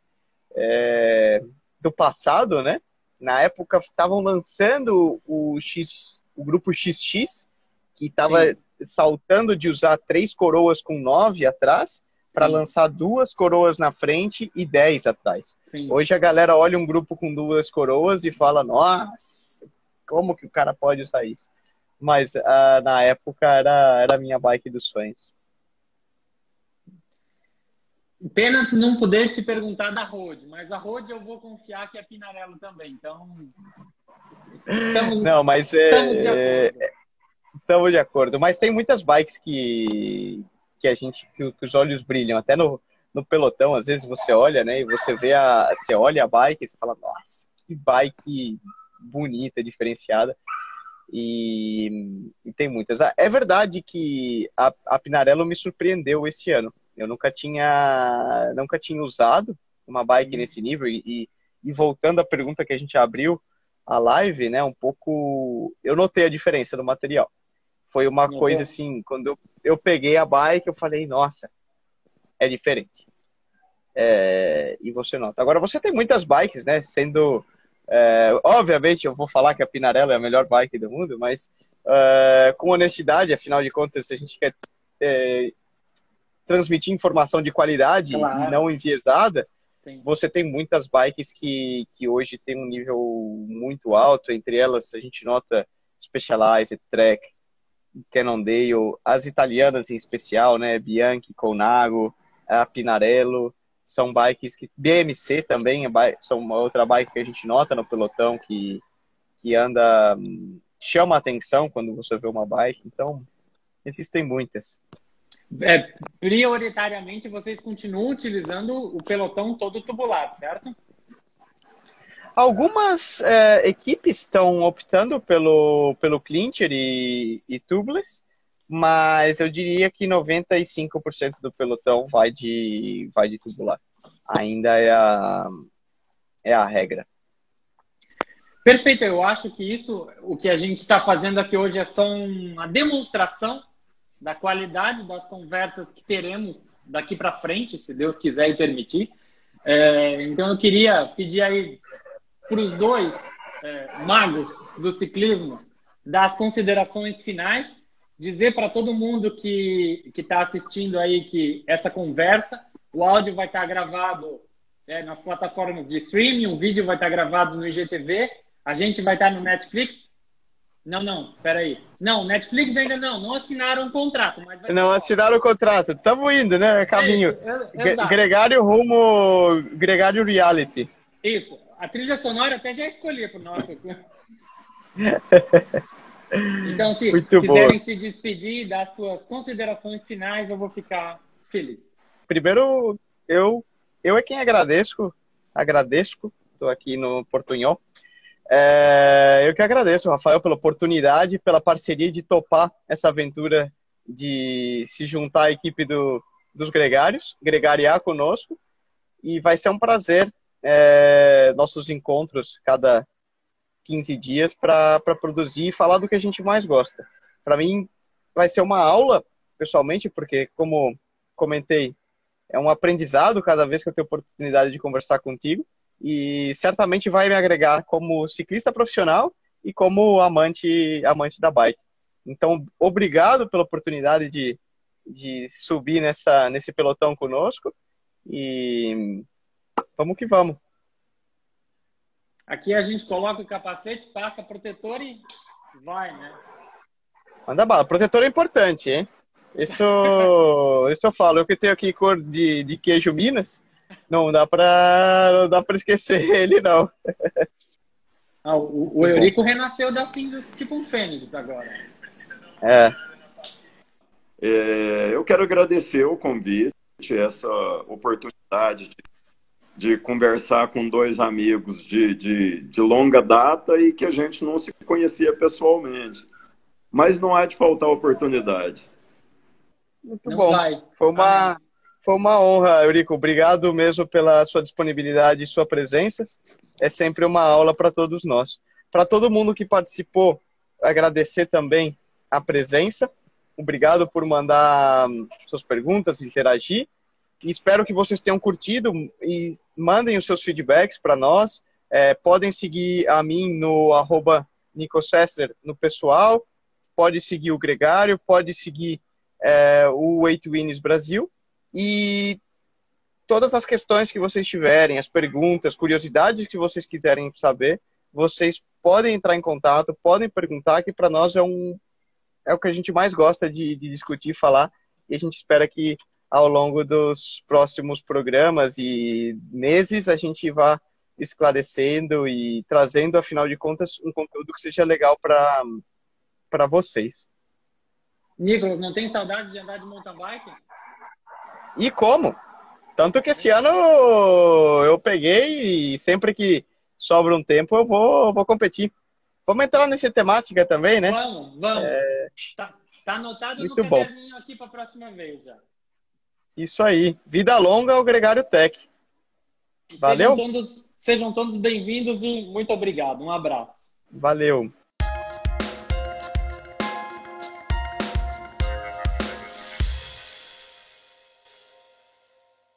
é, do passado, né? Na época estavam lançando o X, o grupo XX, que estava saltando de usar três coroas com nove atrás para lançar duas coroas na frente e dez atrás. Sim. Hoje a galera olha um grupo com duas coroas e fala: Nossa, como que o cara pode usar isso? Mas uh, na época era, era a minha bike dos sonhos. Pena não poder te perguntar da Road, mas a Road eu vou confiar que é Pinarello também. Então. Estamos, não, mas é, estamos de acordo. É, estamos de acordo. Mas tem muitas bikes que, que a gente que, que, os olhos brilham. Até no, no pelotão às vezes você olha né e você vê a você olha a bike e você fala nossa que bike bonita diferenciada. E, e tem muitas. Ah, é verdade que a, a Pinarello me surpreendeu esse ano. Eu nunca tinha nunca tinha usado uma bike nesse nível. E, e, e voltando à pergunta que a gente abriu a live né um pouco eu notei a diferença do material foi uma uhum. coisa assim, quando eu, eu peguei a bike, eu falei, nossa, é diferente. É, e você nota. Agora, você tem muitas bikes, né? Sendo. É, obviamente, eu vou falar que a Pinarello é a melhor bike do mundo, mas é, com honestidade, afinal de contas, se a gente quer é, transmitir informação de qualidade claro. e não enviesada, Sim. você tem muitas bikes que, que hoje tem um nível muito alto. Entre elas, a gente nota Specialized, Trek, Cannondale, as italianas em especial, né? Bianchi, Colnago, a Pinarello, são bikes que BMC também é são uma outra bike que a gente nota no pelotão que que anda chama atenção quando você vê uma bike. Então existem muitas. É, prioritariamente vocês continuam utilizando o pelotão todo tubulado, certo? Algumas é, equipes estão optando pelo, pelo clincher e, e tubeless, mas eu diria que 95% do pelotão vai de, vai de tubular. Ainda é a, é a regra. Perfeito, eu acho que isso, o que a gente está fazendo aqui hoje é só uma demonstração da qualidade das conversas que teremos daqui para frente, se Deus quiser e permitir. É, então eu queria pedir aí para os dois é, magos do ciclismo dar as considerações finais, dizer para todo mundo que está assistindo aí que essa conversa, o áudio vai estar tá gravado é, nas plataformas de streaming, o vídeo vai estar tá gravado no IGTV, a gente vai estar tá no Netflix. Não, não, peraí. Não, Netflix ainda não, não assinaram o um contrato. não assinaram o contrato, estamos indo, né? Caminho. É, Gregário rumo. Gregário Reality. Isso, a trilha sonora até já escolhi para o nosso. então, se Muito quiserem boa. se despedir, dar suas considerações finais, eu vou ficar feliz. Primeiro, eu, eu é quem agradeço, agradeço, estou aqui no Portunhol. É, eu que agradeço, Rafael, pela oportunidade, pela parceria de topar essa aventura de se juntar à equipe do, dos gregários, gregariar conosco. E vai ser um prazer é, nossos encontros cada 15 dias para produzir e falar do que a gente mais gosta. Para mim, vai ser uma aula, pessoalmente, porque, como comentei, é um aprendizado cada vez que eu tenho oportunidade de conversar contigo e certamente vai me agregar como ciclista profissional e como amante amante da bike. Então, obrigado pela oportunidade de, de subir nessa, nesse pelotão conosco e vamos que vamos. Aqui a gente coloca o capacete, passa protetor e vai, né? Manda bala. Protetor é importante, hein? Isso, isso eu falo. Eu que tenho aqui cor de, de queijo Minas, não dá pra, não dá pra esquecer ele, não. Ah, o, o Eurico renasceu da cinza tipo um fênix agora. É. é. Eu quero agradecer o convite, essa oportunidade de de conversar com dois amigos de, de, de longa data e que a gente não se conhecia pessoalmente. Mas não há de faltar oportunidade. Muito não bom. Vai. Foi uma, foi uma honra, Eurico. Obrigado mesmo pela sua disponibilidade e sua presença. É sempre uma aula para todos nós. Para todo mundo que participou, agradecer também a presença. Obrigado por mandar hum, suas perguntas, interagir. Espero que vocês tenham curtido e mandem os seus feedbacks para nós. É, podem seguir a mim no arroba no pessoal, pode seguir o Gregário, pode seguir é, o Eight Wins Brasil. E todas as questões que vocês tiverem, as perguntas, curiosidades que vocês quiserem saber, vocês podem entrar em contato, podem perguntar, que para nós é um é o que a gente mais gosta de, de discutir, falar, e a gente espera que ao longo dos próximos programas e meses a gente vá esclarecendo e trazendo, afinal de contas, um conteúdo que seja legal para vocês. Nicolas, não tem saudade de andar de mountain bike? E como? Tanto que esse ano eu peguei e sempre que sobra um tempo eu vou, vou competir. Vamos entrar nessa temática também, né? Vamos, vamos. É... Tá, tá anotado Muito no caderninho bom. aqui para a próxima vez já. Isso aí. Vida longa ao Gregário Tech. Valeu? Sejam todos, sejam todos bem-vindos e muito obrigado. Um abraço. Valeu.